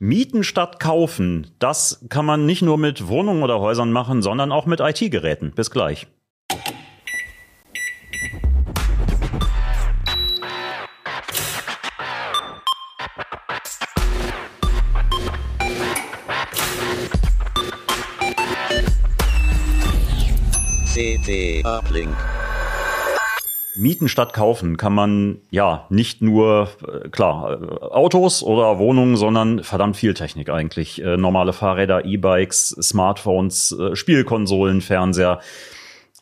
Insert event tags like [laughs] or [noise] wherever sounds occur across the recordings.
Mieten statt kaufen, das kann man nicht nur mit Wohnungen oder Häusern machen, sondern auch mit IT-Geräten. Bis gleich. CT Uplink. Mieten statt kaufen kann man ja nicht nur, äh, klar, äh, Autos oder Wohnungen, sondern verdammt viel Technik eigentlich. Äh, normale Fahrräder, E-Bikes, Smartphones, Spielkonsolen, Fernseher.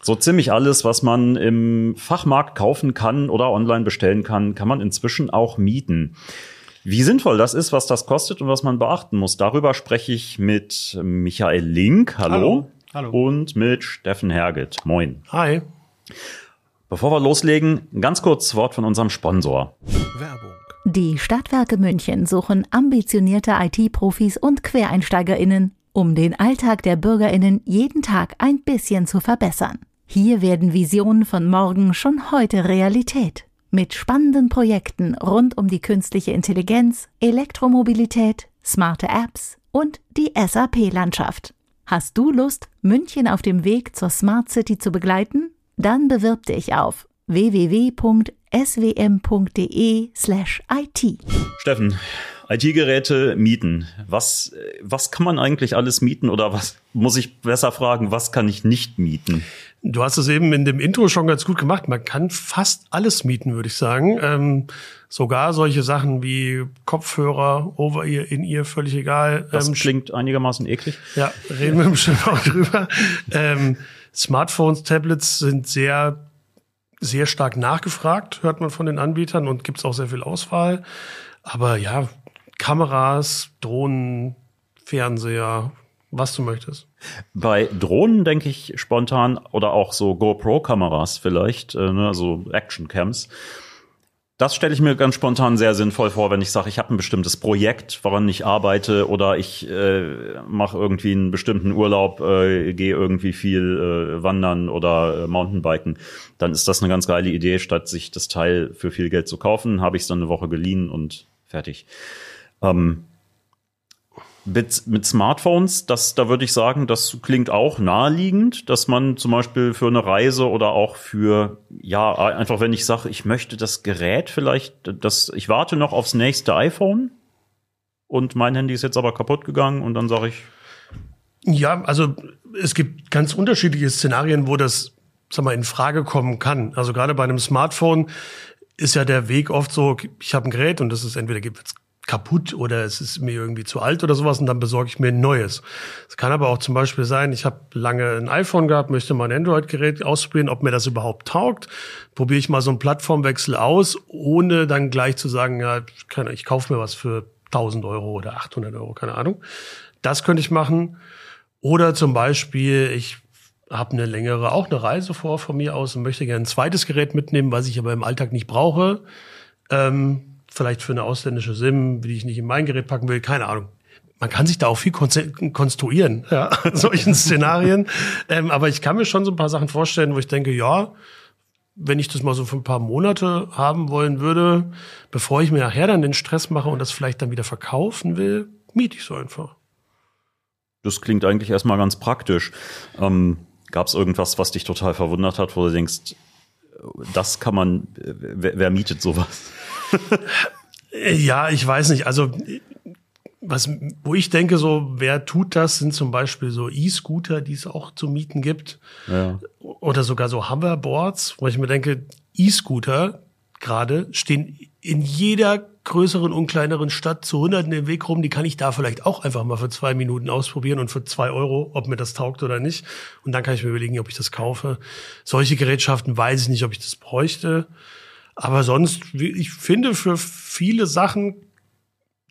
So ziemlich alles, was man im Fachmarkt kaufen kann oder online bestellen kann, kann man inzwischen auch mieten. Wie sinnvoll das ist, was das kostet und was man beachten muss, darüber spreche ich mit Michael Link. Hallo. Hallo. Hallo. Und mit Steffen Herget. Moin. Hi. Bevor wir loslegen, ganz kurz Wort von unserem Sponsor. Werbung. Die Stadtwerke München suchen ambitionierte IT-Profis und QuereinsteigerInnen, um den Alltag der BürgerInnen jeden Tag ein bisschen zu verbessern. Hier werden Visionen von morgen schon heute Realität. Mit spannenden Projekten rund um die künstliche Intelligenz, Elektromobilität, smarte Apps und die SAP-Landschaft. Hast du Lust, München auf dem Weg zur Smart City zu begleiten? Dann bewirb dich auf www.swm.de/it. Steffen, IT-Geräte mieten. Was, was kann man eigentlich alles mieten oder was muss ich besser fragen, was kann ich nicht mieten? Du hast es eben in dem Intro schon ganz gut gemacht. Man kann fast alles mieten, würde ich sagen. Ähm, sogar solche Sachen wie Kopfhörer, Over-Ear, In-Ear, völlig egal. Das Ähm, klingt einigermaßen eklig. Ja, reden wir bestimmt auch drüber. Ähm, Smartphones, Tablets sind sehr, sehr stark nachgefragt, hört man von den Anbietern und gibt's auch sehr viel Auswahl. Aber ja, Kameras, Drohnen, Fernseher, was du möchtest. Bei Drohnen denke ich spontan oder auch so GoPro-Kameras vielleicht, äh, ne, so Action-Cams. Das stelle ich mir ganz spontan sehr sinnvoll vor, wenn ich sage, ich habe ein bestimmtes Projekt, woran ich arbeite oder ich äh, mache irgendwie einen bestimmten Urlaub, äh, gehe irgendwie viel äh, wandern oder äh, Mountainbiken. Dann ist das eine ganz geile Idee, statt sich das Teil für viel Geld zu kaufen, habe ich es dann eine Woche geliehen und fertig. Ähm, mit, mit Smartphones, das, da würde ich sagen, das klingt auch naheliegend, dass man zum Beispiel für eine Reise oder auch für, ja, einfach wenn ich sage, ich möchte das Gerät vielleicht, das, ich warte noch aufs nächste iPhone und mein Handy ist jetzt aber kaputt gegangen und dann sage ich, Ja, also es gibt ganz unterschiedliche Szenarien, wo das, sag mal, in Frage kommen kann. Also gerade bei einem Smartphone ist ja der Weg oft so, ich habe ein Gerät und das ist entweder kaputt oder es ist mir irgendwie zu alt oder sowas und dann besorge ich mir ein neues. Es kann aber auch zum Beispiel sein, ich habe lange ein iPhone gehabt, möchte mal ein Android-Gerät ausprobieren, ob mir das überhaupt taugt. Probiere ich mal so einen Plattformwechsel aus, ohne dann gleich zu sagen, ja, keine, ich kaufe mir was für 1000 Euro oder 800 Euro, keine Ahnung. Das könnte ich machen. Oder zum Beispiel, ich habe eine längere, auch eine Reise vor von mir aus und möchte gerne ein zweites Gerät mitnehmen, was ich aber im Alltag nicht brauche. Ähm, vielleicht für eine ausländische SIM, die ich nicht in mein Gerät packen will, keine Ahnung. Man kann sich da auch viel konstruieren, [laughs] ja, in solchen Szenarien. ähm, aber ich kann mir schon so ein paar Sachen vorstellen, wo ich denke, ja, wenn ich das mal so für ein paar Monate haben wollen würde, bevor ich mir nachher dann den Stress mache und das vielleicht dann wieder verkaufen will, miete ich so einfach. das klingt eigentlich erstmal ganz praktisch. Ähm, Gab es irgendwas, was dich total verwundert hat, wo du denkst, das kann man, wer, wer mietet sowas? [laughs] Ja, ich weiß nicht. Also was, wo ich denke, so wer tut das, sind zum Beispiel so E-Scooter, die es auch zu mieten gibt, Ja. oder sogar so Hoverboards, wo ich mir denke, E-Scooter gerade stehen in jeder größeren und kleineren Stadt zu Hunderten im Weg rum. Die kann ich da vielleicht auch einfach mal für zwei Minuten ausprobieren und für zwei Euro, ob mir das taugt oder nicht. Und dann kann ich mir überlegen, ob ich das kaufe. Solche Gerätschaften weiß ich nicht, ob ich das bräuchte. Aber sonst, ich finde für viele Sachen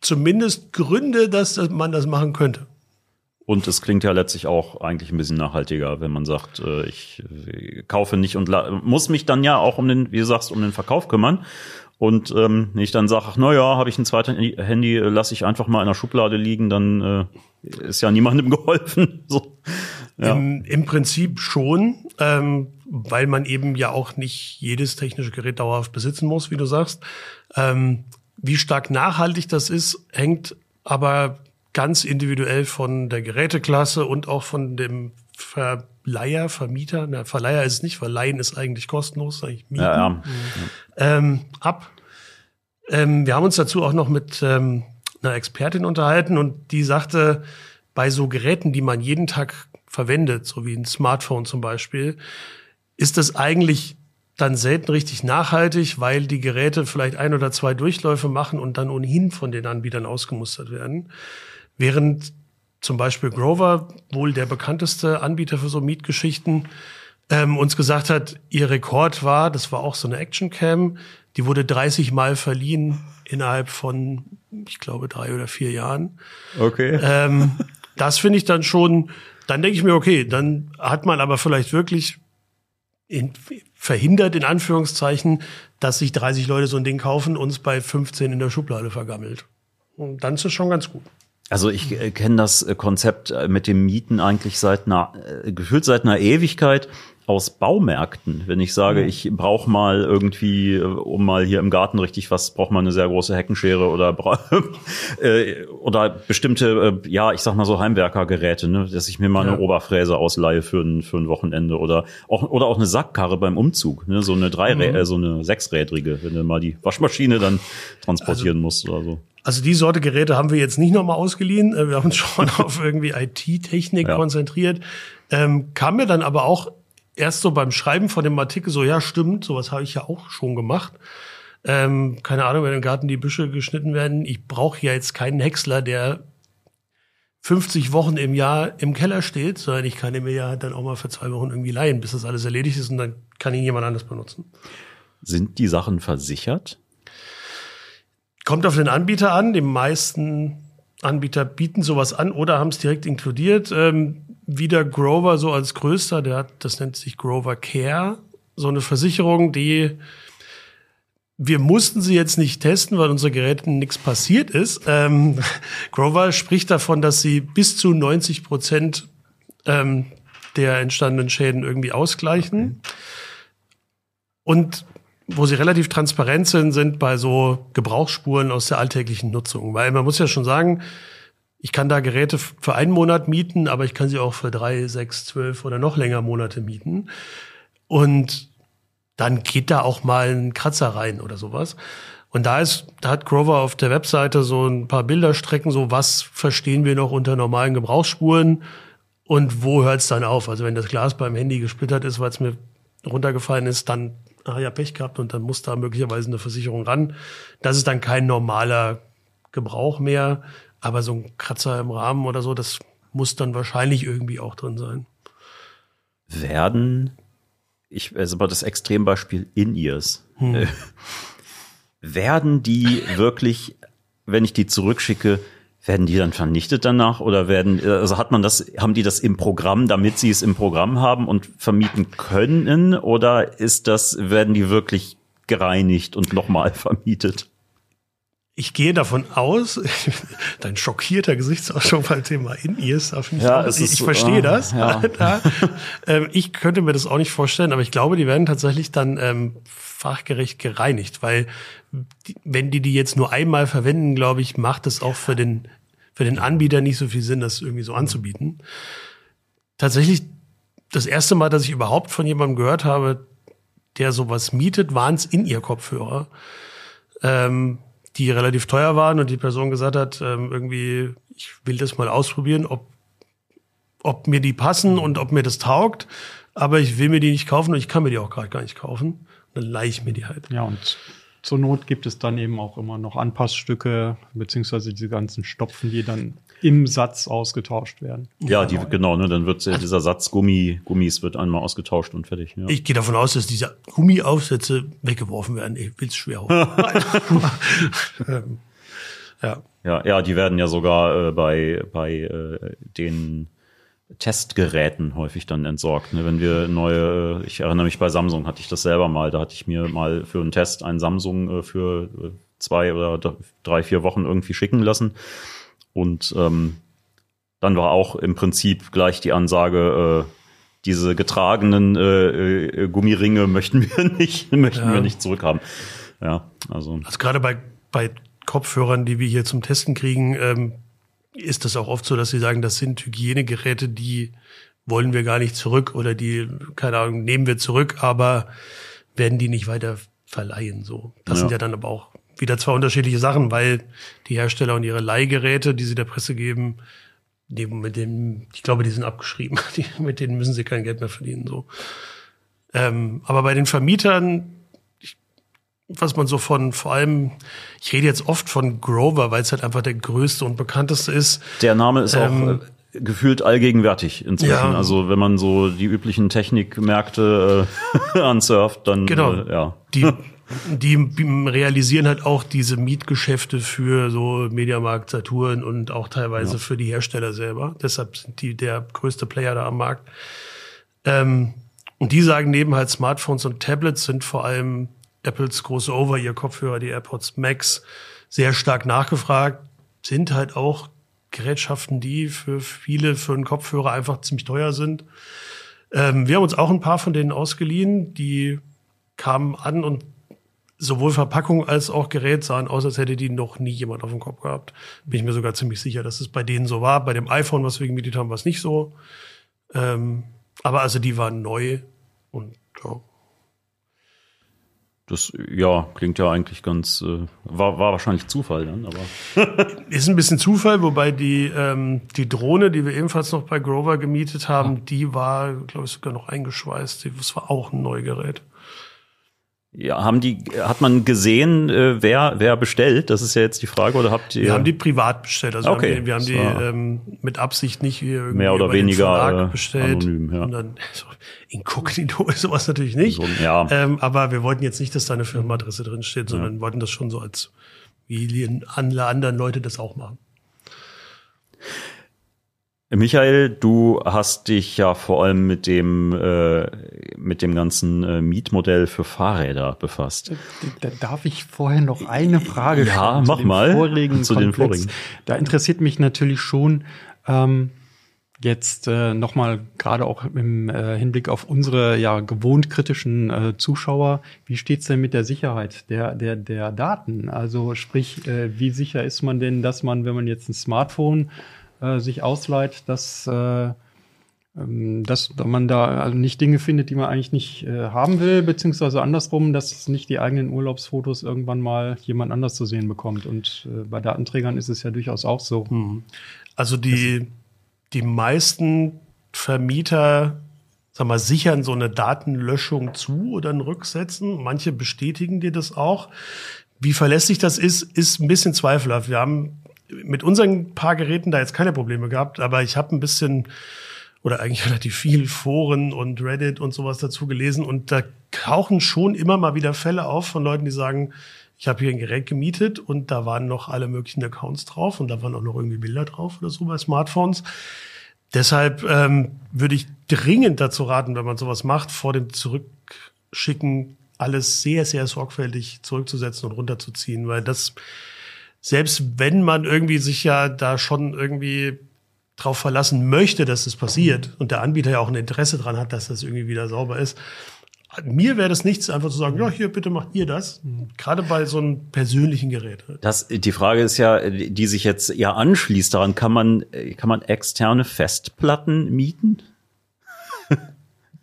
zumindest Gründe, dass man das machen könnte. Und es klingt ja letztlich auch eigentlich ein bisschen nachhaltiger, wenn man sagt, äh, ich äh, kaufe nicht und muss mich dann ja auch um den, wie du sagst, um den Verkauf kümmern. Und ähm, ich dann sage, ach, na ja, habe ich ein zweites Handy, lasse ich einfach mal in der Schublade liegen, dann äh, ist ja niemandem [laughs] geholfen. So. Ja. Im, Im Prinzip schon, ähm, weil man eben ja auch nicht jedes technische Gerät dauerhaft besitzen muss, wie du sagst. Ähm, wie stark nachhaltig das ist, hängt aber ganz individuell von der Geräteklasse und auch von dem Verleiher, Vermieter, na, Verleiher ist es nicht, Verleihen ist eigentlich kostenlos, eigentlich mieten, Ja, ja. Ähm, ab. Ähm, wir haben uns dazu auch noch mit ähm, einer Expertin unterhalten und die sagte, bei so Geräten, die man jeden Tag verwendet, so wie ein Smartphone zum Beispiel, ist das eigentlich dann selten richtig nachhaltig, weil die Geräte vielleicht ein oder zwei Durchläufe machen und dann ohnehin von den Anbietern ausgemustert werden. Während zum Beispiel Grover, wohl der bekannteste Anbieter für so Mietgeschichten, ähm, uns gesagt hat, ihr Rekord war, das war auch so eine Actioncam, die wurde 30 Mal verliehen innerhalb von, ich glaube, drei oder vier Jahren. Okay. Ähm, das finde ich dann schon, dann denke ich mir, okay, dann hat man aber vielleicht wirklich in, verhindert, in Anführungszeichen, dass sich 30 Leute so ein Ding kaufen und es bei 15 in der Schublade vergammelt. Und dann ist es schon ganz gut. Also ich äh, kenne das äh, Konzept äh, mit dem Mieten eigentlich seit einer, äh, gefühlt seit einer Ewigkeit aus Baumärkten. Wenn ich sage, ich brauche mal irgendwie, äh, um mal hier im Garten richtig was, brauche mal eine sehr große Heckenschere oder [laughs] äh, oder bestimmte, äh, ja, ich sag mal so Heimwerkergeräte, ne, dass ich mir mal eine Ja. Oberfräse ausleihe für ein, für ein Wochenende oder auch oder auch eine Sackkarre beim Umzug, ne, so eine dreirä äh, so eine sechsrädrige, wenn du mal die Waschmaschine dann transportieren musst oder so. Also die Sorte Geräte haben wir jetzt nicht nochmal ausgeliehen. Äh, Wir haben uns schon [laughs] auf irgendwie IT-Technik Ja. konzentriert. Ähm, kam mir dann aber auch erst so beim Schreiben von dem Artikel so, ja stimmt, sowas habe ich ja auch schon gemacht. Ähm, keine Ahnung, wenn im Garten die Büsche geschnitten werden. Ich brauche ja jetzt keinen Häcksler, der 50 Wochen im Jahr im Keller steht, sondern ich kann ihn mir ja dann auch mal für zwei Wochen irgendwie leihen, bis das alles erledigt ist und dann kann ihn jemand anders benutzen. Sind die Sachen versichert? Kommt auf den Anbieter an. Die meisten Anbieter bieten sowas an oder haben es direkt inkludiert. Ähm, wieder Grover so als größter, der hat, das nennt sich Grover Care, so eine Versicherung, die wir mussten sie jetzt nicht testen, weil unsere Geräten nichts passiert ist. Ähm, [laughs] Grover spricht davon, dass sie bis zu 90 Prozent ähm, der entstandenen Schäden irgendwie ausgleichen. Und wo sie relativ transparent sind, sind bei so Gebrauchsspuren aus der alltäglichen Nutzung. Weil man muss ja schon sagen, ich kann da Geräte für einen Monat mieten, aber ich kann sie auch für drei, sechs, zwölf oder noch länger Monate mieten. Und dann geht da auch mal ein Kratzer rein oder sowas. Und da ist, da hat Grover auf der Webseite so ein paar Bilderstrecken, so was verstehen wir noch unter normalen Gebrauchsspuren und wo hört es dann auf? Also wenn das Glas beim Handy gesplittert ist, weil es mir runtergefallen ist, dann ah ja Pech gehabt und dann muss da möglicherweise eine Versicherung ran. Das ist dann kein normaler Gebrauch mehr, aber so ein Kratzer im Rahmen oder so, das muss dann wahrscheinlich irgendwie auch drin sein. werden, ich, also aber das Extrembeispiel In-Ears, äh, werden die wirklich, wenn ich die zurückschicke, werden die dann vernichtet danach oder werden, also hat man das, haben die das im Programm, damit sie es im Programm haben und vermieten können oder ist das, werden die wirklich gereinigt und nochmal [laughs] vermietet? Ich gehe davon aus, [laughs] dein schockierter Gesichtsausdruck beim Thema In-Ears, da finde ich, Ja, ich, ist ich verstehe ah, das. ja. [laughs] Da, ähm, ich könnte mir das auch nicht vorstellen, aber ich glaube, die werden tatsächlich dann ähm, fachgerecht gereinigt, weil die, wenn die die jetzt nur einmal verwenden, glaube ich, macht es auch für den, für den Anbieter nicht so viel Sinn, das irgendwie so anzubieten. Tatsächlich, das erste Mal, dass ich überhaupt von jemandem gehört habe, der sowas mietet, waren es in ihr Kopfhörer. Ähm, die relativ teuer waren und die Person gesagt hat, ähm, irgendwie, ich will das mal ausprobieren, ob, ob mir die passen und ob mir das taugt, aber ich will mir die nicht kaufen und ich kann mir die auch gerade gar nicht kaufen. Dann leihe ich mir die halt. Ja, und zur Not gibt es dann eben auch immer noch Anpassstücke, beziehungsweise diese ganzen Stopfen, die dann im Satz ausgetauscht werden. Ja, die, genau, ne, dann wird äh, dieser Satz Gummi, Gummis wird einmal ausgetauscht und fertig. Ja. Ich gehe davon aus, dass diese Gummiaufsätze weggeworfen werden. Ich will's schwer hoffen. [laughs] ähm, ja. Ja, ja, die werden ja sogar äh, bei, bei äh, den Testgeräten häufig dann entsorgt. Ne? Wenn wir neue, äh, ich erinnere mich bei Samsung hatte ich das selber mal, da hatte ich mir mal für einen Test einen Samsung äh, für äh, zwei oder drei, vier Wochen irgendwie schicken lassen. Und ähm, dann war auch im Prinzip gleich die Ansage, äh, diese getragenen äh, äh, Gummiringe möchten wir [laughs] nicht, möchten Ja. wir nicht zurückhaben. Ja, also Also gerade bei, bei Kopfhörern, die wir hier zum Testen kriegen, ähm, ist das auch oft so, dass sie sagen, das sind Hygienegeräte, die wollen wir gar nicht zurück oder die, keine Ahnung, nehmen wir zurück, aber werden die nicht weiter verleihen. So, das Ja. sind ja dann aber auch wieder zwei unterschiedliche Sachen, weil die Hersteller und ihre Leihgeräte, die sie der Presse geben, die mit denen, ich glaube, die sind abgeschrieben. [laughs] Die, mit denen müssen sie kein Geld mehr verdienen. So. Ähm, aber bei den Vermietern, ich, was man so von, vor allem, ich rede jetzt oft von Grover, weil es halt einfach der größte und bekannteste ist. Der Name ist Ähm, auch äh, gefühlt allgegenwärtig inzwischen. Ja. Also wenn man so die üblichen Technikmärkte äh, [laughs] ansurft, dann Genau. äh, ja. Die, [laughs] die realisieren halt auch diese Mietgeschäfte für so Mediamarkt, Saturn und auch teilweise für die Hersteller selber. Deshalb sind die der größte Player da am Markt. Ähm, und die sagen, neben halt Smartphones und Tablets sind vor allem Apples große Over-Ear-Kopfhörer, die AirPods Max, sehr stark nachgefragt, sind halt auch Gerätschaften, die für viele für einen Kopfhörer einfach ziemlich teuer sind. Ähm, wir haben uns auch ein paar von denen ausgeliehen, die kamen an und sowohl Verpackung als auch Gerät sahen aus, als hätte die noch nie jemand auf dem Kopf gehabt. Bin ich mir sogar ziemlich sicher, dass es bei denen so war. Bei dem iPhone, was wir gemietet haben, war es nicht so. Ähm, aber also die waren neu und ja. Das ja klingt ja eigentlich ganz äh, war, war wahrscheinlich Zufall dann, aber [laughs] Ist ein bisschen Zufall, wobei die, ähm, die Drohne, die wir ebenfalls noch bei Grover gemietet haben, die war, glaube ich, sogar noch eingeschweißt. Das war auch ein Neugerät. Ja, haben die hat man gesehen, äh, wer wer bestellt? Das ist ja jetzt die Frage oder habt ihr Wir haben die privat bestellt. Also Okay, wir haben die, wir haben die ähm, mit Absicht nicht wie irgendwie Mehr oder weniger, äh, bestellt. anonym, ja. Und dann [laughs] so, inkognito ist [laughs] sowas natürlich nicht. So, ja. Ähm, aber wir wollten jetzt nicht, dass da eine Firmenadresse drin steht, sondern wollten das schon so als wie alle anderen Leute das auch machen. Michael, du hast dich ja vor allem mit dem äh, mit dem ganzen äh, Mietmodell für Fahrräder befasst. Da darf ich vorher noch eine Frage Ja, stellen zu mach mal. Vorigen Zu den vorigen. Da interessiert mich natürlich schon ähm, jetzt äh, nochmal gerade auch im äh, Hinblick auf unsere ja gewohnt kritischen äh, Zuschauer, wie steht's denn mit der Sicherheit der der der Daten? Also sprich, äh, wie sicher ist man denn, dass man, wenn man jetzt ein Smartphone äh, sich ausleiht, dass äh, ähm, dass man da also nicht Dinge findet, die man eigentlich nicht äh, haben will, beziehungsweise andersrum, dass nicht die eigenen Urlaubsfotos irgendwann mal jemand anders zu sehen bekommt. Und äh, bei Datenträgern ist es ja durchaus auch so. Also die, die meisten Vermieter, sag mal, sichern so eine Datenlöschung zu oder ein Rücksetzen. Manche bestätigen dir das auch. Wie verlässlich das ist, ist ein bisschen zweifelhaft. Wir haben mit unseren paar Geräten da jetzt keine Probleme gehabt, aber ich habe ein bisschen oder eigentlich [laughs] relativ viel Foren und Reddit und sowas dazu gelesen und da tauchen schon immer mal wieder Fälle auf von Leuten, die sagen, ich habe hier ein Gerät gemietet und da waren noch alle möglichen Accounts drauf und da waren auch noch irgendwie Bilder drauf oder so bei Smartphones. Deshalb ähm, würde ich dringend dazu raten, wenn man sowas macht, vor dem Zurückschicken alles sehr, sehr sorgfältig zurückzusetzen und runterzuziehen, weil das, selbst wenn man irgendwie sich ja da schon irgendwie drauf verlassen möchte, dass das passiert und der Anbieter ja auch ein Interesse dran hat, dass das irgendwie wieder sauber ist, mir wäre das nichts, einfach zu sagen, ja, hier, bitte macht ihr das. Gerade bei so einem persönlichen Gerät. Das, die Frage ist ja, die sich jetzt ja anschließt daran, kann man, kann man externe Festplatten mieten?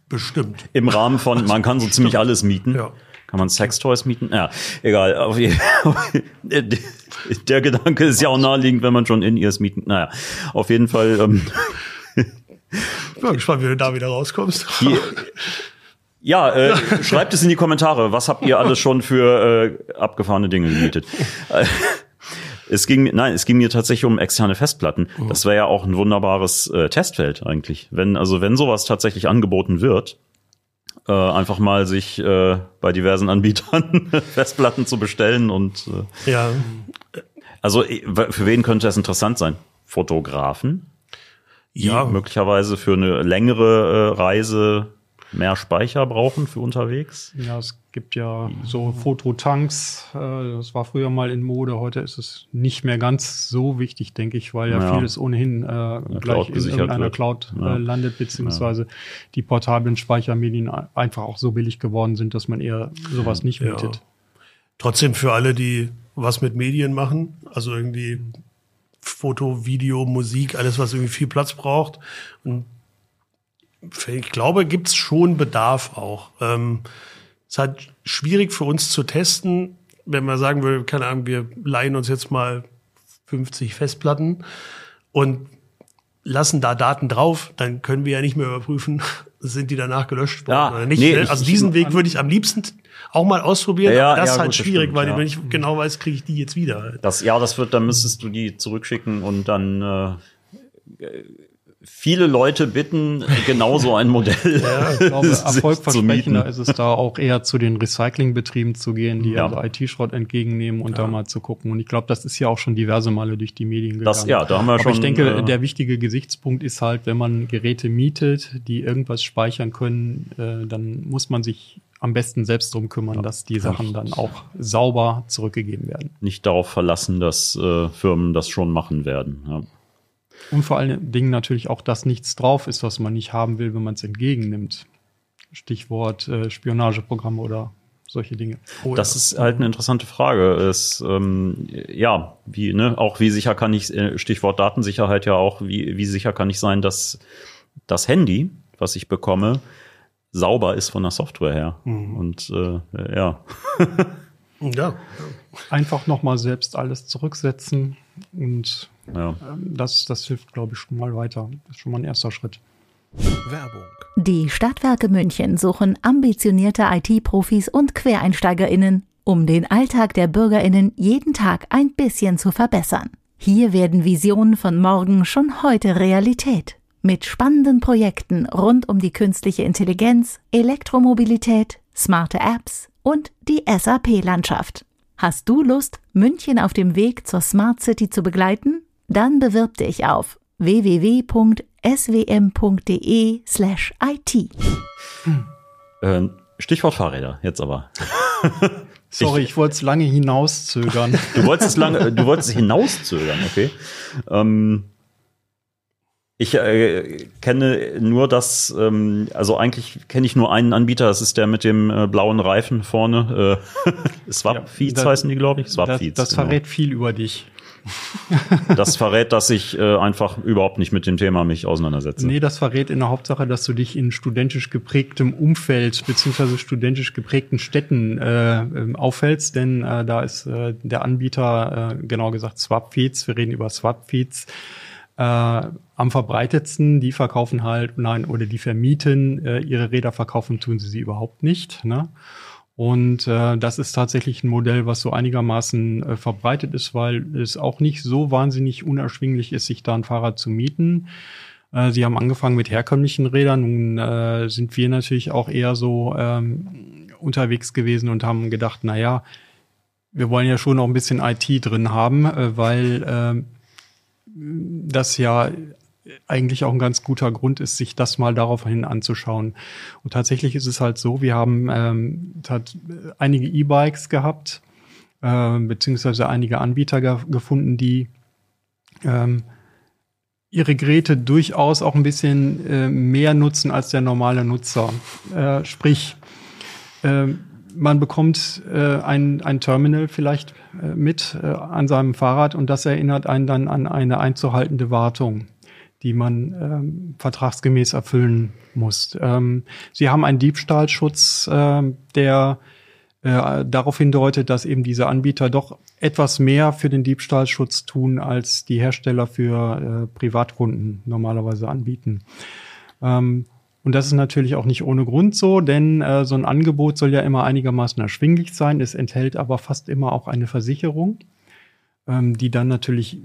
Bestimmt. Im Rahmen von, man kann so ziemlich alles mieten. Ja. Kann man Sextoys mieten? Ja, egal. [laughs] Der Gedanke ist ja auch naheliegend, wenn man schon in ihrs mieten. Naja, auf jeden Fall. Ähm, Ich [laughs] bin gespannt, wie du da wieder rauskommst. die, [laughs] ja, äh, schreibt es in die Kommentare. Was habt ihr alles schon für äh, abgefahrene Dinge gemietet? Äh, Es ging, nein, es ging mir tatsächlich um externe Festplatten. Das wäre ja auch ein wunderbares äh, Testfeld eigentlich. Wenn, also wenn sowas tatsächlich angeboten wird, äh, einfach mal sich äh, bei diversen Anbietern [laughs] Festplatten zu bestellen und äh, ja, also äh, für wen könnte das interessant sein? Fotografen, ja, möglicherweise für eine längere äh, Reise mehr Speicher brauchen für unterwegs. Ja, es gibt ja so Fototanks. Äh, das war früher mal in Mode. Heute ist es nicht mehr ganz so wichtig, denke ich, weil ja, Ja. vieles ohnehin äh, gleich in gesichert irgendeiner wird. Cloud Ja. äh, landet, beziehungsweise die portablen Speichermedien einfach auch so billig geworden sind, dass man eher sowas nicht Ja. mietet. trotzdem für alle, die was mit Medien machen. Also irgendwie Foto, Video, Musik, alles, was irgendwie viel Platz braucht. Und ich glaube, gibt's schon Bedarf auch. Ähm, es ist halt schwierig für uns zu testen, wenn man sagen würde, keine Ahnung, wir leihen uns jetzt mal 50 Festplatten und lassen da Daten drauf, dann können wir ja nicht mehr überprüfen, [laughs] sind die danach gelöscht worden Ja, oder nicht. nee, ne? ich- also diesen Weg würde ich am liebsten auch mal ausprobieren. Ja, aber das ja, ist halt gut, schwierig, stimmt, weil ja. wenn ich genau weiß, kriege ich die jetzt wieder. Das, ja, das wird, dann müsstest du die zurückschicken und dann äh, viele Leute bitten, genauso ein Modell. Ich glaube, [laughs] erfolgversprechender ist es da auch eher zu den Recyclingbetrieben zu gehen, die Ja. also IT-Schrott entgegennehmen und da mal zu gucken. Und ich glaube, das ist ja auch schon diverse Male durch die Medien gegangen. Das, ja, da haben wir Aber schon. ich denke, äh, der wichtige Gesichtspunkt ist halt, wenn man Geräte mietet, die irgendwas speichern können, äh, dann muss man sich am besten selbst drum kümmern, dass die Sachen dann auch sauber zurückgegeben werden. nicht darauf verlassen, dass äh, Firmen das schon machen werden. Ja. Und vor allen Dingen natürlich auch, dass nichts drauf ist, was man nicht haben will, wenn man es entgegennimmt. Stichwort äh, Spionageprogramme oder solche Dinge. Das ist halt eine interessante Frage. Es, ähm, ja, wie, ne, auch wie sicher kann ich, äh, Stichwort Datensicherheit ja auch, wie, wie sicher kann ich sein, dass das Handy, was ich bekomme, sauber ist von der Software her. Und äh, ja, [laughs] Ja, Einfach nochmal selbst alles zurücksetzen und ja. ähm, das, das hilft, glaube ich, schon mal weiter. Das ist schon mal ein erster Schritt. Werbung. Die Stadtwerke München suchen ambitionierte IT-Profis und QuereinsteigerInnen, um den Alltag der BürgerInnen jeden Tag ein bisschen zu verbessern. Hier werden Visionen von morgen schon heute Realität. Mit spannenden Projekten rund um die künstliche Intelligenz, Elektromobilität, smarte Apps und die SAP-Landschaft. Hast du Lust, München auf dem Weg zur Smart City zu begleiten? Dann bewirb dich auf www.swm.de/it. Äh, Stichwort Fahrräder, jetzt aber. [laughs] Sorry, ich, wollte es lange hinauszögern. [laughs] Du wolltest es lange, du wolltest es hinauszögern, okay. Ähm, ich äh, kenne nur das, ähm, also eigentlich kenne ich nur einen Anbieter, das ist der mit dem äh, blauen Reifen vorne. Äh, [laughs] Swapfeeds das- heißen die, glaube ich. das, Swapfeeds. das genau. verrät viel über dich. Das verrät, dass ich äh, einfach überhaupt nicht mit dem Thema mich auseinandersetze. Nee, das verrät in der Hauptsache, dass du dich in studentisch geprägtem Umfeld beziehungsweise studentisch geprägten Städten äh, ähm, aufhältst, denn äh, da ist äh, der Anbieter, äh, genau gesagt Swapfeeds, wir reden über Swapfeeds, äh, am verbreitetsten. Die verkaufen halt, nein, oder die vermieten äh, ihre Räder, verkaufen tun sie sie überhaupt nicht. Ne? Und äh, das ist tatsächlich ein Modell, was so einigermaßen äh, verbreitet ist, weil es auch nicht so wahnsinnig unerschwinglich ist, sich da ein Fahrrad zu mieten. Äh, Sie haben angefangen mit herkömmlichen Rädern. Nun äh, sind wir natürlich auch eher so ähm, unterwegs gewesen und haben gedacht, na ja, wir wollen ja schon noch ein bisschen IT drin haben, äh, weil ähm, das ja eigentlich auch ein ganz guter Grund ist, sich das mal daraufhin anzuschauen. Und tatsächlich ist es halt so, wir haben ähm, hat einige E-Bikes gehabt, äh, beziehungsweise einige Anbieter ge gefunden, die ähm, ihre Geräte durchaus auch ein bisschen äh, mehr nutzen als der normale Nutzer. Äh, sprich, äh, man bekommt äh, ein, ein Terminal vielleicht äh, mit äh, an seinem Fahrrad und das erinnert einen dann an eine einzuhaltende Wartung, die man ähm, vertragsgemäß erfüllen muss. Ähm, Sie haben einen Diebstahlschutz, äh, der äh, darauf hindeutet, dass eben diese Anbieter doch etwas mehr für den Diebstahlschutz tun, als die Hersteller für äh, Privatkunden normalerweise anbieten. Ähm, und das ist natürlich auch nicht ohne Grund so, denn äh, so ein Angebot soll ja immer einigermaßen erschwinglich sein. Es enthält aber fast immer auch eine Versicherung, ähm, die dann natürlich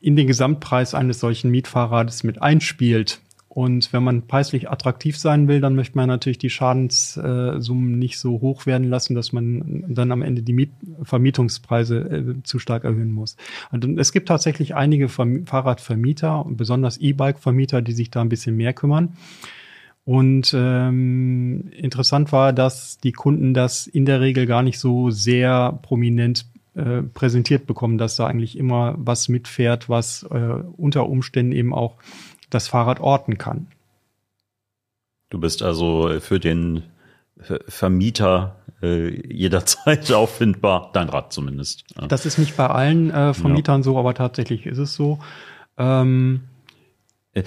in den Gesamtpreis eines solchen Mietfahrrades mit einspielt. Und wenn man preislich attraktiv sein will, dann möchte man natürlich die Schadenssummen nicht so hoch werden lassen, dass man dann am Ende die Miet Vermietungspreise äh, zu stark erhöhen muss. Und es gibt tatsächlich einige Verm Fahrradvermieter besonders E-Bike-Vermieter, die sich da ein bisschen mehr kümmern. Und ähm, interessant war, dass die Kunden das in der Regel gar nicht so sehr prominent äh, präsentiert bekommen, dass da eigentlich immer was mitfährt, was äh, unter Umständen eben auch das Fahrrad orten kann. Du bist also für den Ver- Vermieter äh, jederzeit [laughs] auffindbar. Dein Rad zumindest. Ja. Das ist nicht bei allen äh, Vermietern ja. so, aber tatsächlich ist es so. Ähm, äh,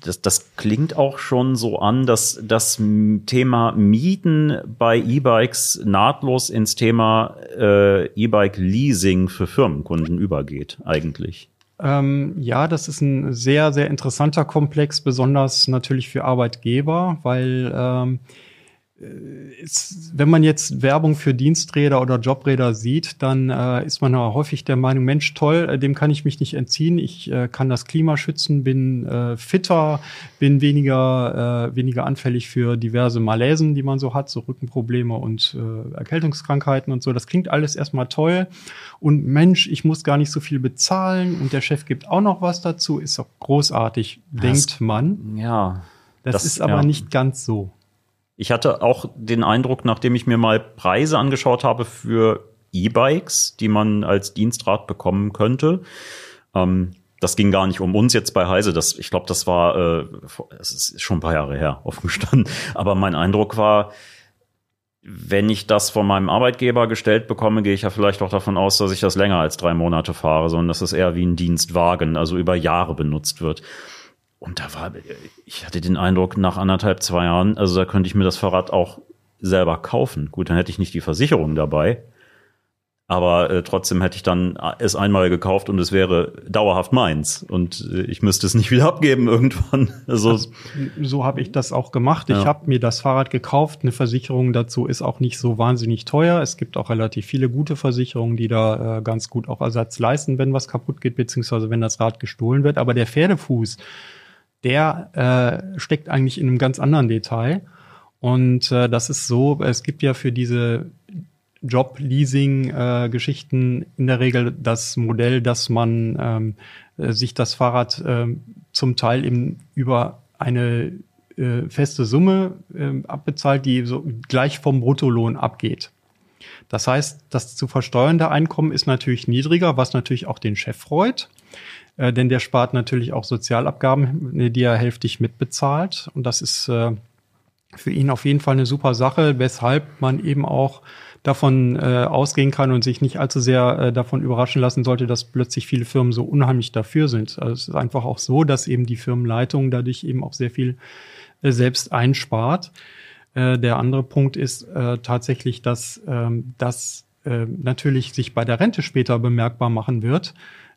das, das klingt auch schon so an, dass das Thema Mieten bei E-Bikes nahtlos ins Thema äh, E-Bike-Leasing für Firmenkunden übergeht, eigentlich. Ähm, ja, das ist ein sehr, sehr interessanter Komplex, besonders natürlich für Arbeitgeber, weil ähm, ist, wenn man jetzt Werbung für Diensträder oder Jobräder sieht, dann äh, ist man ja häufig der Meinung, Mensch, toll, äh, dem kann ich mich nicht entziehen. Ich äh, kann das Klima schützen, bin äh, fitter, bin weniger, äh, weniger anfällig für diverse Malaisen, die man so hat, so Rückenprobleme und äh, Erkältungskrankheiten und so. Das klingt alles erstmal toll. Und Mensch, ich muss gar nicht so viel bezahlen und der Chef gibt auch noch was dazu, ist doch großartig, das, denkt man. Ja. Das, das ist aber ja. nicht ganz so. Ich hatte auch den Eindruck, nachdem ich mir mal Preise angeschaut habe für E-Bikes, die man als Dienstrad bekommen könnte. Ähm, das ging gar nicht um uns jetzt bei Heise. Das, ich glaube, das war, äh, ist schon ein paar Jahre her, [laughs] offen gestanden. Aber mein Eindruck war, wenn ich das von meinem Arbeitgeber gestellt bekomme, gehe ich ja vielleicht auch davon aus, dass ich das länger als drei Monate fahre, sondern dass es eher wie ein Dienstwagen, also über Jahre benutzt wird. Und da war, ich hatte den Eindruck, nach anderthalb, zwei Jahren, also da könnte ich mir das Fahrrad auch selber kaufen. Gut, dann hätte ich nicht die Versicherung dabei. Aber äh, trotzdem hätte ich dann es einmal gekauft und es wäre dauerhaft meins. Und äh, ich müsste es nicht wieder abgeben irgendwann. [laughs] Also, also so habe ich das auch gemacht. Ja. Ich habe mir das Fahrrad gekauft. Eine Versicherung dazu ist auch nicht so wahnsinnig teuer. Es gibt auch relativ viele gute Versicherungen, die da äh, ganz gut auch Ersatz leisten, wenn was kaputt geht, beziehungsweise wenn das Rad gestohlen wird. Aber der Pferdefuß, der äh, steckt eigentlich in einem ganz anderen Detail. Und äh, das ist so, es gibt ja für diese Job-Leasing-Geschichten äh, in der Regel das Modell, dass man ähm, äh, sich das Fahrrad äh, zum Teil eben über eine äh, feste Summe äh, abbezahlt, die so gleich vom Bruttolohn abgeht. Das heißt, das zu versteuernde Einkommen ist natürlich niedriger, was natürlich auch den Chef freut äh, denn der spart natürlich auch Sozialabgaben, die er hälftig mitbezahlt. Und das ist äh, für ihn auf jeden Fall eine super Sache, weshalb man eben auch davon äh, ausgehen kann und sich nicht allzu sehr äh, davon überraschen lassen sollte, dass plötzlich viele Firmen so unheimlich dafür sind. Also es ist einfach auch so, dass eben die Firmenleitung dadurch eben auch sehr viel äh, selbst einspart. Äh, der andere Punkt ist äh, tatsächlich, dass ähm, das äh, natürlich sich bei der Rente später bemerkbar machen wird.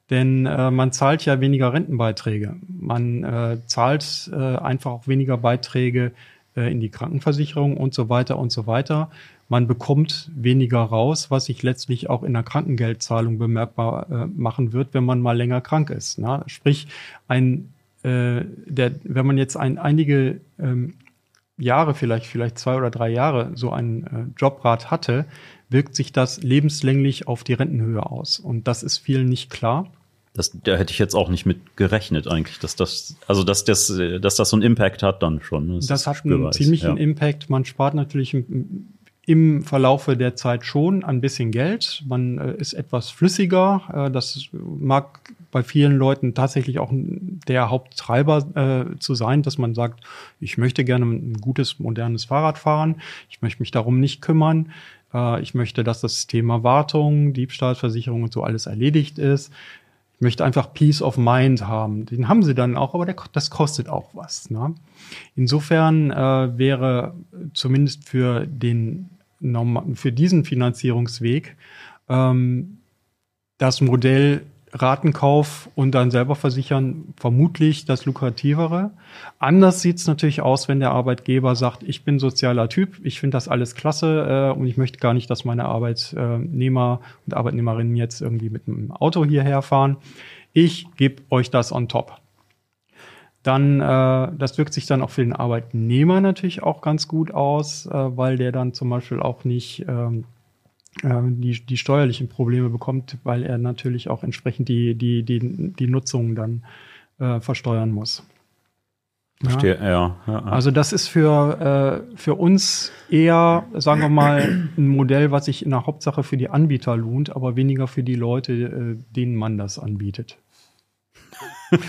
Denn äh, man zahlt ja weniger Rentenbeiträge. Man äh, zahlt äh, einfach auch weniger Beiträge äh, in die Krankenversicherung und so weiter und so weiter. Man bekommt weniger raus, was sich letztlich auch in der Krankengeldzahlung bemerkbar äh, machen wird, wenn man mal länger krank ist. Na? Sprich, ein, äh, der, wenn man jetzt ein, einige ähm, Jahre, vielleicht, vielleicht zwei oder drei Jahre so einen äh, Jobrat hatte, wirkt sich das lebenslänglich auf die Rentenhöhe aus. Und das ist vielen nicht klar. Das, da hätte ich jetzt auch nicht mit gerechnet eigentlich, dass das, also dass das, dass das so einen Impact hat dann schon. Das, das hat einen ziemlichen ja. Impact. Man spart natürlich im, im Verlaufe der Zeit schon ein bisschen Geld. Man äh, ist etwas flüssiger. Äh, das mag bei vielen Leuten tatsächlich auch der Haupttreiber äh, zu sein, dass man sagt, ich möchte gerne ein gutes, modernes Fahrrad fahren. Ich möchte mich darum nicht kümmern. Äh, ich möchte, dass das Thema Wartung, Diebstahlversicherung und so alles erledigt ist möchte einfach Peace of Mind haben. Den haben sie dann auch, aber der, das kostet auch was. Ne? Insofern äh, wäre zumindest für den für diesen Finanzierungsweg ähm, das Modell Ratenkauf und dann selber versichern vermutlich das lukrativere. Anders sieht es natürlich aus, wenn der Arbeitgeber sagt, ich bin sozialer Typ, ich finde das alles klasse äh, und ich möchte gar nicht, dass meine Arbeitnehmer und Arbeitnehmerinnen jetzt irgendwie mit einem Auto hierher fahren. Ich gebe euch das on top. Dann, äh, das wirkt sich dann auch für den Arbeitnehmer natürlich auch ganz gut aus, äh, weil der dann zum Beispiel auch nicht ähm, äh, die, die steuerlichen Probleme bekommt, weil er natürlich auch entsprechend die, die, die, die Nutzung dann äh, versteuern muss. Verstehe, ja. Ja, ja. Also das ist für, äh, für uns eher, sagen wir mal, ein Modell, was sich in der Hauptsache für die Anbieter lohnt, aber weniger für die Leute, äh, denen man das anbietet. [laughs]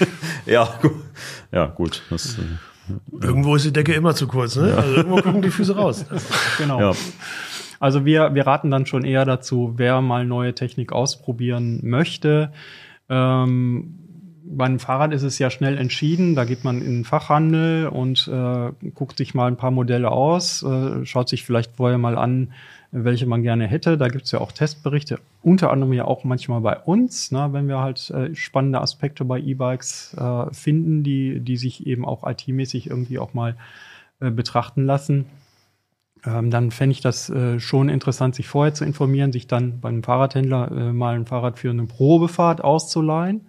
ja, gut. ja, gut. Das, äh, irgendwo ist die Decke immer zu kurz, ne? Also irgendwo gucken die Füße raus. genau. Also wir, wir raten dann schon eher dazu, wer mal neue Technik ausprobieren möchte. Ähm, beim Fahrrad ist es ja schnell entschieden. Da geht man in den Fachhandel und äh, guckt sich mal ein paar Modelle aus, äh, schaut sich vielleicht vorher mal an, welche man gerne hätte. Da gibt es ja auch Testberichte, unter anderem ja auch manchmal bei uns, ne, wenn wir halt äh, spannende Aspekte bei E-Bikes äh, finden, die, die sich eben auch IT-mäßig irgendwie auch mal äh, betrachten lassen. Ähm, dann fände ich das äh, schon interessant, sich vorher zu informieren, sich dann beim Fahrradhändler äh, mal ein Fahrrad für eine Probefahrt auszuleihen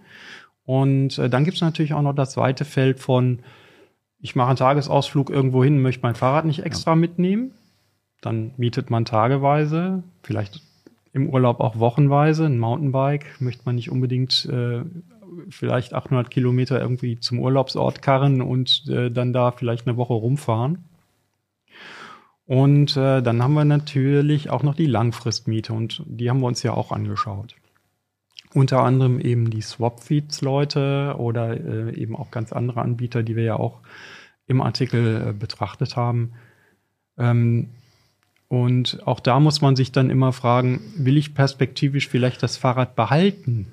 und äh, dann gibt es natürlich auch noch das zweite Feld von, ich mache einen Tagesausflug irgendwo hin, möchte mein Fahrrad nicht extra ja. mitnehmen. Dann mietet man tageweise, vielleicht im Urlaub auch wochenweise ein Mountainbike. Möchte man nicht unbedingt äh, vielleicht 800 Kilometer irgendwie zum Urlaubsort karren und äh, dann da vielleicht eine Woche rumfahren. Und äh, dann haben wir natürlich auch noch die Langfristmiete und die haben wir uns ja auch angeschaut. Unter anderem eben die Swapfeeds-Leute oder äh, eben auch ganz andere Anbieter, die wir ja auch im Artikel äh, betrachtet haben. Ähm, und auch da muss man sich dann immer fragen, will ich perspektivisch vielleicht das Fahrrad behalten?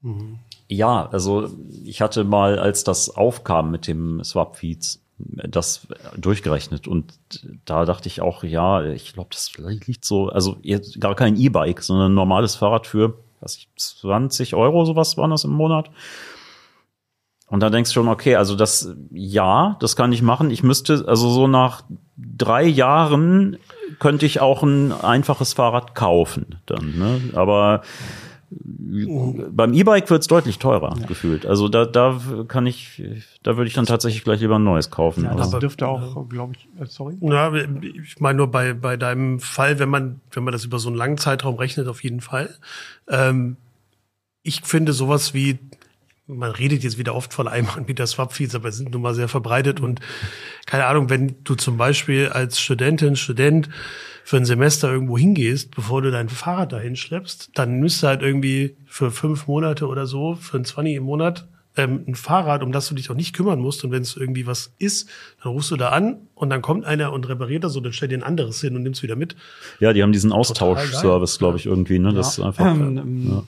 Mhm. Ja, also ich hatte mal, als das aufkam mit dem Swapfeeds, das durchgerechnet und da dachte ich auch, ja, ich glaube, das liegt so, also gar kein E-Bike, sondern ein normales Fahrrad für was ich, 20 Euro, sowas waren das im Monat. Und da denkst du schon, okay, also das, ja, das kann ich machen. Ich müsste, also so nach drei Jahren könnte ich auch ein einfaches Fahrrad kaufen dann, ne? Aber beim E-Bike wird es deutlich teurer ja. gefühlt. Also da, da kann ich, da würde ich dann tatsächlich gleich lieber ein neues kaufen. Ja, das dürfte auch, glaube ich, äh, sorry. Ja, ich meine nur bei, bei deinem Fall, wenn man, wenn man das über so einen langen Zeitraum rechnet, auf jeden Fall. Ähm, ich finde sowas wie, man redet jetzt wieder oft von einem [laughs] Anbieter Swapfeeds, aber sind nun mal sehr verbreitet und keine Ahnung, wenn du zum Beispiel als Studentin, Student für ein Semester irgendwo hingehst, bevor du dein Fahrrad dahin schleppst, dann nimmst du halt irgendwie für fünf Monate oder so, für ein 20 im Monat, ähm, ein Fahrrad, um das du dich auch nicht kümmern musst. Und wenn es irgendwie was ist, dann rufst du da an und dann kommt einer und repariert das und dann stellt dir ein anderes hin und nimmst wieder mit. Ja, die haben diesen Austauschservice, glaube ich, irgendwie. Ne? Das ja. ist einfach. Ähm, ja.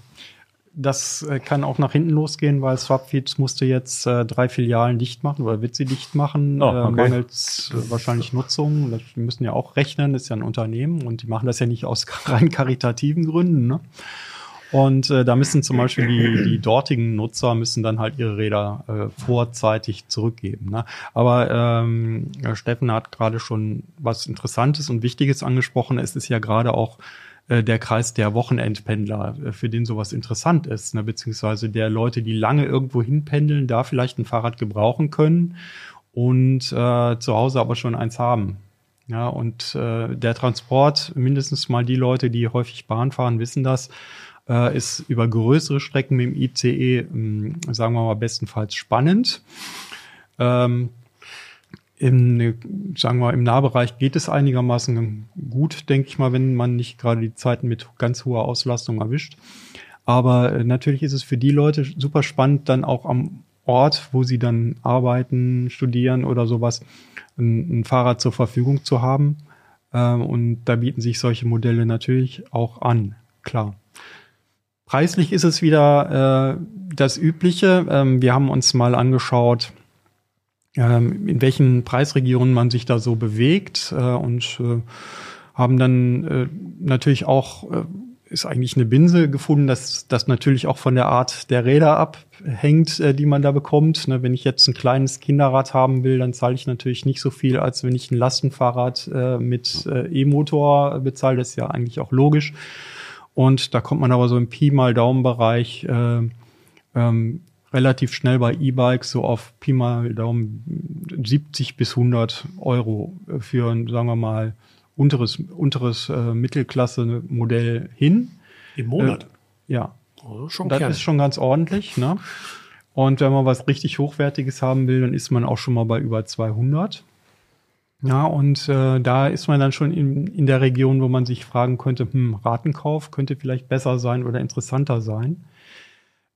Das äh, kann auch nach hinten losgehen, weil Swapfeeds musste jetzt äh, drei Filialen dicht machen oder wird sie dicht machen, oh, okay. äh, mangels äh, wahrscheinlich Nutzung. Die müssen ja auch rechnen, ist ja ein Unternehmen und die machen das ja nicht aus [laughs] rein karitativen Gründen. Ne? Und äh, da müssen zum Beispiel die, die dortigen Nutzer müssen dann halt ihre Räder äh, vorzeitig zurückgeben. Ne? Aber ähm, Steffen hat gerade schon was Interessantes und Wichtiges angesprochen. Es ist ja gerade auch äh, der Kreis der Wochenendpendler, äh, für den sowas interessant ist, ne? beziehungsweise der Leute, die lange irgendwo hinpendeln, da vielleicht ein Fahrrad gebrauchen können und äh, zu Hause aber schon eins haben. Ja, und äh, der Transport, mindestens mal die Leute, die häufig Bahn fahren, wissen das, äh, ist über größere Strecken mit dem ICE, mh, hm, sagen wir mal, bestenfalls spannend. Ähm, im, sagen wir, im Nahbereich geht es einigermaßen gut, denke ich mal, wenn man nicht gerade die Zeiten mit ganz hoher Auslastung erwischt. Aber äh, natürlich ist es für die Leute super spannend, dann auch am Ort, wo sie dann arbeiten, studieren oder sowas, ein, ein Fahrrad zur Verfügung zu haben. Ähm, und da bieten sich solche Modelle natürlich auch an, klar. Preislich ist es wieder äh, das Übliche. Ähm, wir haben uns mal angeschaut, in welchen Preisregionen man sich da so bewegt äh, und äh, haben dann äh, natürlich auch ist eigentlich eine Binse gefunden, dass das natürlich auch von der Art der Räder abhängt, die man da bekommt. Ne, wenn ich jetzt ein kleines Kinderrad haben will, dann zahle ich natürlich nicht so viel, als wenn ich ein Lastenfahrrad mit E-Motor bezahle. Das ist ja eigentlich auch logisch. Und da kommt man aber so im Pi mal Daumen-Bereich äh, ähm, relativ schnell bei E-Bikes so auf Pi mal Daumen 70 bis 100 Euro für ein, sagen wir mal, unteres, unteres äh, Mittelklasse-Modell hin. Im Monat? Äh, ja. Oh, schon das ist schon ganz ordentlich. Ne? Und wenn man was richtig Hochwertiges haben will, dann ist man auch schon mal bei über 200. Ja, und äh, da ist man dann schon in, in der Region, wo man sich fragen könnte, hm, Ratenkauf könnte vielleicht besser sein oder interessanter sein.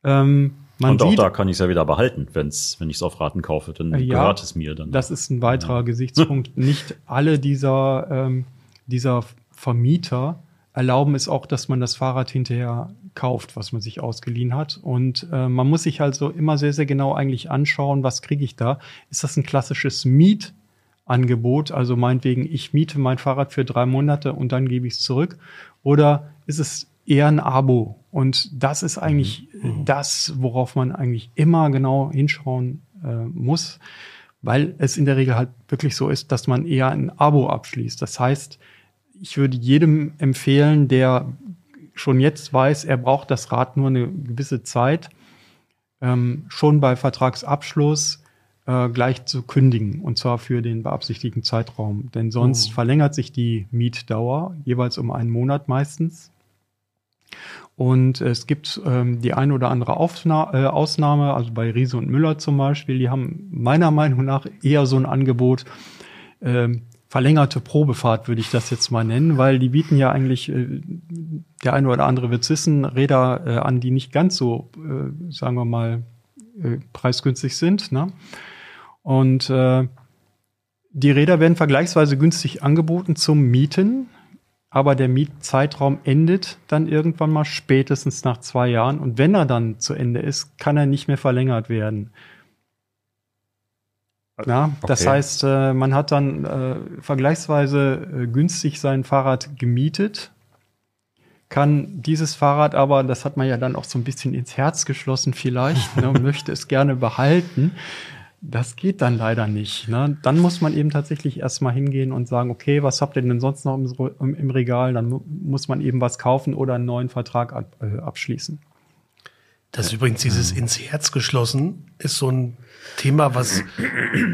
Ähm, man und auch da kann ich es ja wieder behalten, wenn's, wenn ich es auf Raten kaufe, dann ja, gehört es mir dann. Das ist ein weiterer ja. Gesichtspunkt. [laughs] Nicht alle dieser, ähm, dieser Vermieter erlauben es auch, dass man das Fahrrad hinterher kauft, was man sich ausgeliehen hat. Und äh, man muss sich also immer sehr, sehr genau eigentlich anschauen, was kriege ich da. Ist das ein klassisches Mietangebot? Also meinetwegen, ich miete mein Fahrrad für drei Monate und dann gebe ich es zurück. Oder ist es eher ein Abo? Und das ist eigentlich mhm. das, worauf man eigentlich immer genau hinschauen äh, muss, weil es in der Regel halt wirklich so ist, dass man eher ein Abo abschließt. Das heißt, ich würde jedem empfehlen, der schon jetzt weiß, er braucht das Rad nur eine gewisse Zeit, ähm, schon bei Vertragsabschluss äh, gleich zu kündigen und zwar für den beabsichtigten Zeitraum. Denn sonst oh. verlängert sich die Mietdauer jeweils um einen Monat meistens. Und es gibt ähm, die eine oder andere Aufna äh, Ausnahme, also bei Riese und Müller zum Beispiel, die haben meiner Meinung nach eher so ein Angebot. Ähm, verlängerte Probefahrt, würde ich das jetzt mal nennen, weil die bieten ja eigentlich, äh, der eine oder andere wird wissen, Räder äh, an, die nicht ganz so, äh, sagen wir mal, äh, preisgünstig sind. Ne? Und äh, die Räder werden vergleichsweise günstig angeboten zum Mieten, aber der Mietzeitraum endet dann irgendwann mal spätestens nach zwei Jahren. Und wenn er dann zu Ende ist, kann er nicht mehr verlängert werden. Ja, okay. das heißt, äh, man hat dann äh, vergleichsweise äh, günstig sein Fahrrad gemietet, kann dieses Fahrrad aber, das hat man ja dann auch so ein bisschen ins Herz geschlossen vielleicht, ne, [laughs] möchte es gerne behalten. Das geht dann leider nicht. Ne? Dann muss man eben tatsächlich erstmal hingehen und sagen, okay, was habt ihr denn sonst noch im, im Regal? Dann mu muss man eben was kaufen oder einen neuen Vertrag ab, äh, abschließen. Das ist übrigens dieses ins Herz geschlossen, ist so ein Thema, was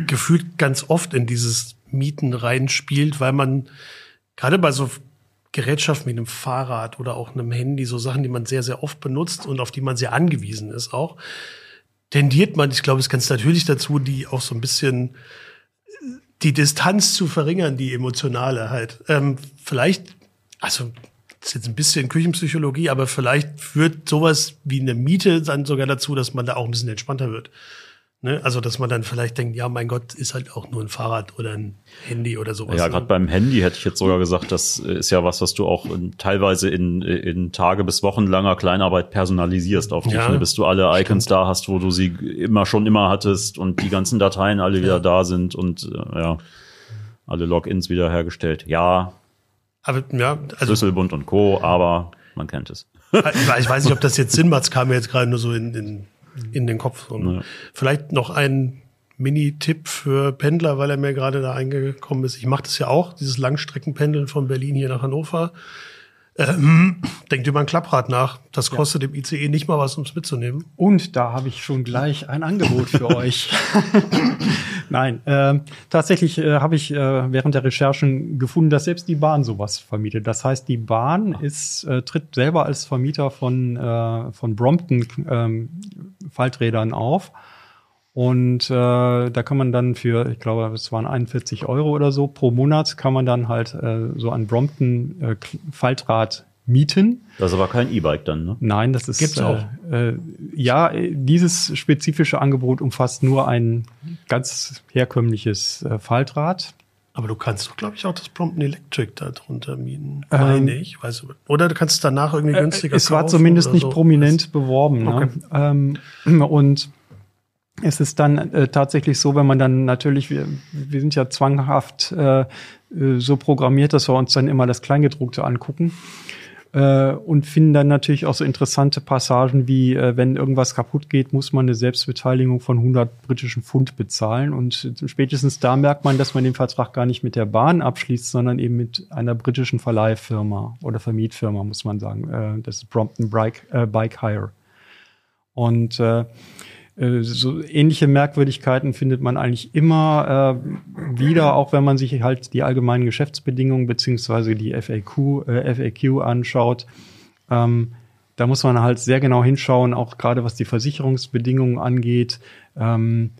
gefühlt ganz oft in dieses Mieten reinspielt, weil man gerade bei so Gerätschaften wie einem Fahrrad oder auch einem Handy, so Sachen, die man sehr, sehr oft benutzt und auf die man sehr angewiesen ist auch, tendiert man, ich glaube, es ganz natürlich dazu, die auch so ein bisschen die Distanz zu verringern, die emotionale halt. Ähm, vielleicht, also das ist jetzt ein bisschen Küchenpsychologie, aber vielleicht führt sowas wie eine Miete dann sogar dazu, dass man da auch ein bisschen entspannter wird. Ne? Also, dass man dann vielleicht denkt, ja, mein Gott, ist halt auch nur ein Fahrrad oder ein Handy oder sowas. Ja, gerade beim Handy hätte ich jetzt sogar gesagt, das ist ja was, was du auch in, teilweise in, in Tage bis wochenlanger Kleinarbeit personalisierst auf dich, ja, ne? bis du alle Icons stimmt. da hast, wo du sie immer schon immer hattest und die ganzen Dateien alle wieder ja. da sind und äh, ja, alle Logins wiederhergestellt. Ja. Aber ja, also Schlüsselbund und Co., aber man kennt es. ich weiß nicht, ob das jetzt Sinn macht, es kam mir jetzt gerade nur so in, in in den Kopf. Und ja. Vielleicht noch ein Mini-Tipp für Pendler, weil er mir gerade da eingekommen ist. Ich mache das ja auch, dieses Langstreckenpendeln von Berlin hier nach Hannover. Ähm, denkt über ein Klapprad nach. Das kostet ja. im ICE nicht mal was, um es mitzunehmen. Und da habe ich schon gleich ein Angebot für [laughs] euch. [laughs] Nein, äh, tatsächlich äh, habe ich äh, während der Recherchen gefunden, dass selbst die Bahn sowas vermietet. Das heißt, die Bahn ist, äh, tritt selber als Vermieter von, äh, von Brompton ähm, Falträdern auf. Und äh, da kann man dann für, ich glaube, es waren 41 Euro oder so pro Monat, kann man dann halt äh, so ein Brompton äh, Faltrad mieten. Das ist aber kein E-Bike dann, ne? Nein, das ist Gibt's auch. Äh, ja, dieses spezifische Angebot umfasst nur ein ganz herkömmliches äh, Faltrad. Aber du kannst doch, glaube ich, auch das Brompton Electric da drunter mieten. Ähm, Meine ich. Weiß, oder du kannst es danach irgendwie äh, günstiger äh, Es war zumindest nicht so. prominent beworben. Ne? Okay. Ne? Ähm, [clears throat] und es ist dann äh, tatsächlich so, wenn man dann natürlich, wir, wir sind ja zwanghaft äh, äh, so programmiert, dass wir uns dann immer das Kleingedruckte angucken äh, und finden dann natürlich auch so interessante Passagen wie, äh, wenn irgendwas kaputt geht, muss man eine Selbstbeteiligung von 100 britischen Pfund bezahlen und spätestens da merkt man, dass man den Vertrag gar nicht mit der Bahn abschließt, sondern eben mit einer britischen Verleihfirma oder Vermietfirma, muss man sagen. Äh, das ist Brompton Bike, äh, Bike Hire. Und äh, so ähnliche Merkwürdigkeiten findet man eigentlich immer äh, wieder, auch wenn man sich halt die allgemeinen Geschäftsbedingungen beziehungsweise die FAQ, äh, FAQ anschaut. Ähm, da muss man halt sehr genau hinschauen, auch gerade was die Versicherungsbedingungen angeht. Ähm,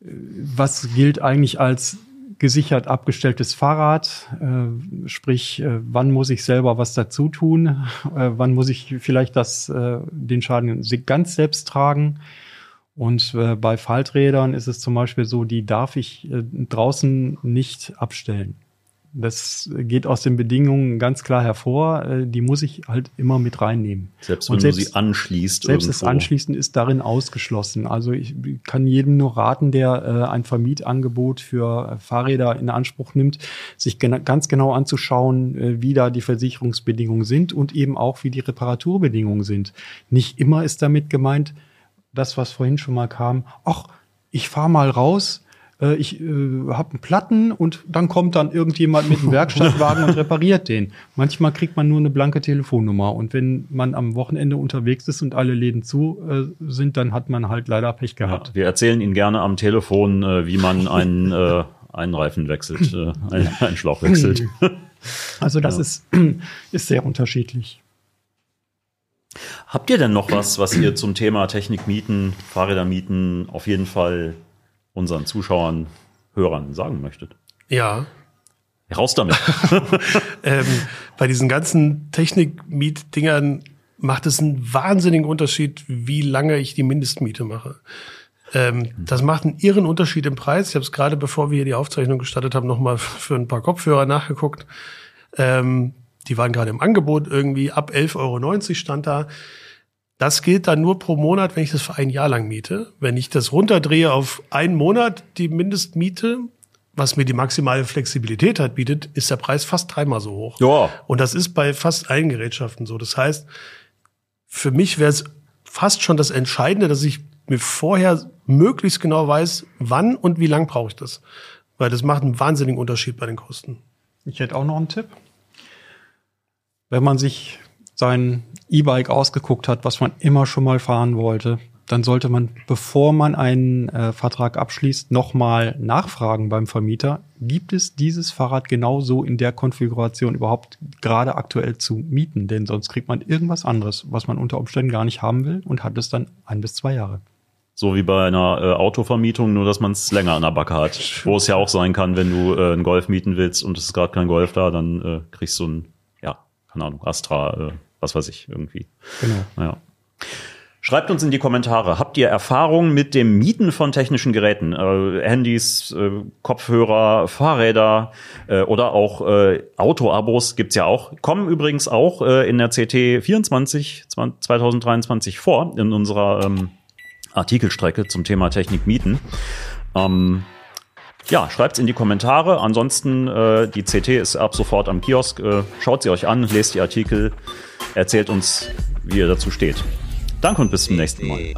was gilt eigentlich als gesichert abgestelltes Fahrrad, äh, sprich, äh, wann muss ich selber was dazu tun, äh, wann muss ich vielleicht das, äh, den Schaden ganz selbst tragen und äh, bei Falträdern ist es zum Beispiel so, die darf ich äh, draußen nicht abstellen. Das geht aus den Bedingungen ganz klar hervor. Äh, die muss ich halt immer mit reinnehmen. Selbst wenn selbst, du sie anschließt. Selbst irgendwo. das Anschließen ist darin ausgeschlossen. Also ich kann jedem nur raten, der äh, ein Vermietangebot für Fahrräder in Anspruch nimmt, sich gen ganz genau anzuschauen, äh, wie da die Versicherungsbedingungen sind und eben auch, wie die Reparaturbedingungen sind. Nicht immer ist damit gemeint, das, was vorhin schon mal kam, ach, ich fahre mal raus, äh, ich äh, habe einen Platten und dann kommt dann irgendjemand mit einem [laughs] Werkstattwagen und repariert den. Manchmal kriegt man nur eine blanke Telefonnummer und wenn man am Wochenende unterwegs ist und alle Läden zu äh, sind, dann hat man halt leider Pech gehabt. Ja, wir erzählen Ihnen gerne am Telefon, äh, wie man einen, [laughs] äh, einen Reifen wechselt, äh, einen, einen Schlauch wechselt. Also das ja. ist, [clears throat] ist sehr unterschiedlich. Habt ihr denn noch was, was ihr zum Thema Technik mieten, Fahrräder mieten auf jeden Fall unseren Zuschauern, Hörern sagen möchtet? Ja. Raus damit. [laughs] ähm, bei diesen ganzen Technik-Miet-Dingern macht es einen wahnsinnigen Unterschied, wie lange ich die Mindestmiete mache. Ähm, das macht einen irren Unterschied im Preis. Ich habe es gerade, bevor wir hier die Aufzeichnung gestartet haben, nochmal [laughs] für ein paar Kopfhörer nachgeguckt. Ähm, die waren gerade im Angebot irgendwie ab 11,90 Euro stand da. Das gilt dann nur pro Monat, wenn ich das für ein Jahr lang miete. Wenn ich das runterdrehe auf einen Monat, die Mindestmiete, was mir die maximale Flexibilität halt bietet, ist der Preis fast dreimal so hoch. Ja. Und das ist bei fast allen Gerätschaften so. Das heißt, für mich wäre es fast schon das Entscheidende, dass ich mir vorher möglichst genau weiß, wann und wie lang brauche ich das. Weil das macht einen wahnsinnigen Unterschied bei den Kosten. Ich hätte auch noch einen Tipp wenn man sich sein E-Bike ausgeguckt hat, was man immer schon mal fahren wollte, dann sollte man, bevor man einen äh, Vertrag abschließt, nochmal nachfragen beim Vermieter, gibt es dieses Fahrrad genauso in der Konfiguration überhaupt gerade aktuell zu mieten? Denn sonst kriegt man irgendwas anderes, was man unter Umständen gar nicht haben will und hat es dann ein bis zwei Jahre. So wie bei einer äh, Autovermietung, nur dass man es länger an der Backe hat. [laughs] Wo es ja auch sein kann, wenn du äh, einen Golf mieten willst und es ist gerade kein Golf da, dann äh, kriegst du ein keine Ahnung, Astra, äh, was weiß ich, irgendwie. Genau. Ja. Schreibt uns in die Kommentare, habt ihr Erfahrung mit dem Mieten von technischen Geräten? Äh, Handys, äh, Kopfhörer, Fahrräder äh, oder auch äh, Autoabos gibt's ja auch. Kommen übrigens auch äh, in der CT 24 2023 vor, in unserer ähm, Artikelstrecke zum Thema Technik Mieten. Ähm, ja, schreibt's in die Kommentare. Ansonsten, äh, die CT ist ab sofort am Kiosk. Äh, schaut sie euch an, lest die Artikel, erzählt uns, wie ihr dazu steht. Danke und bis zum nächsten Mal.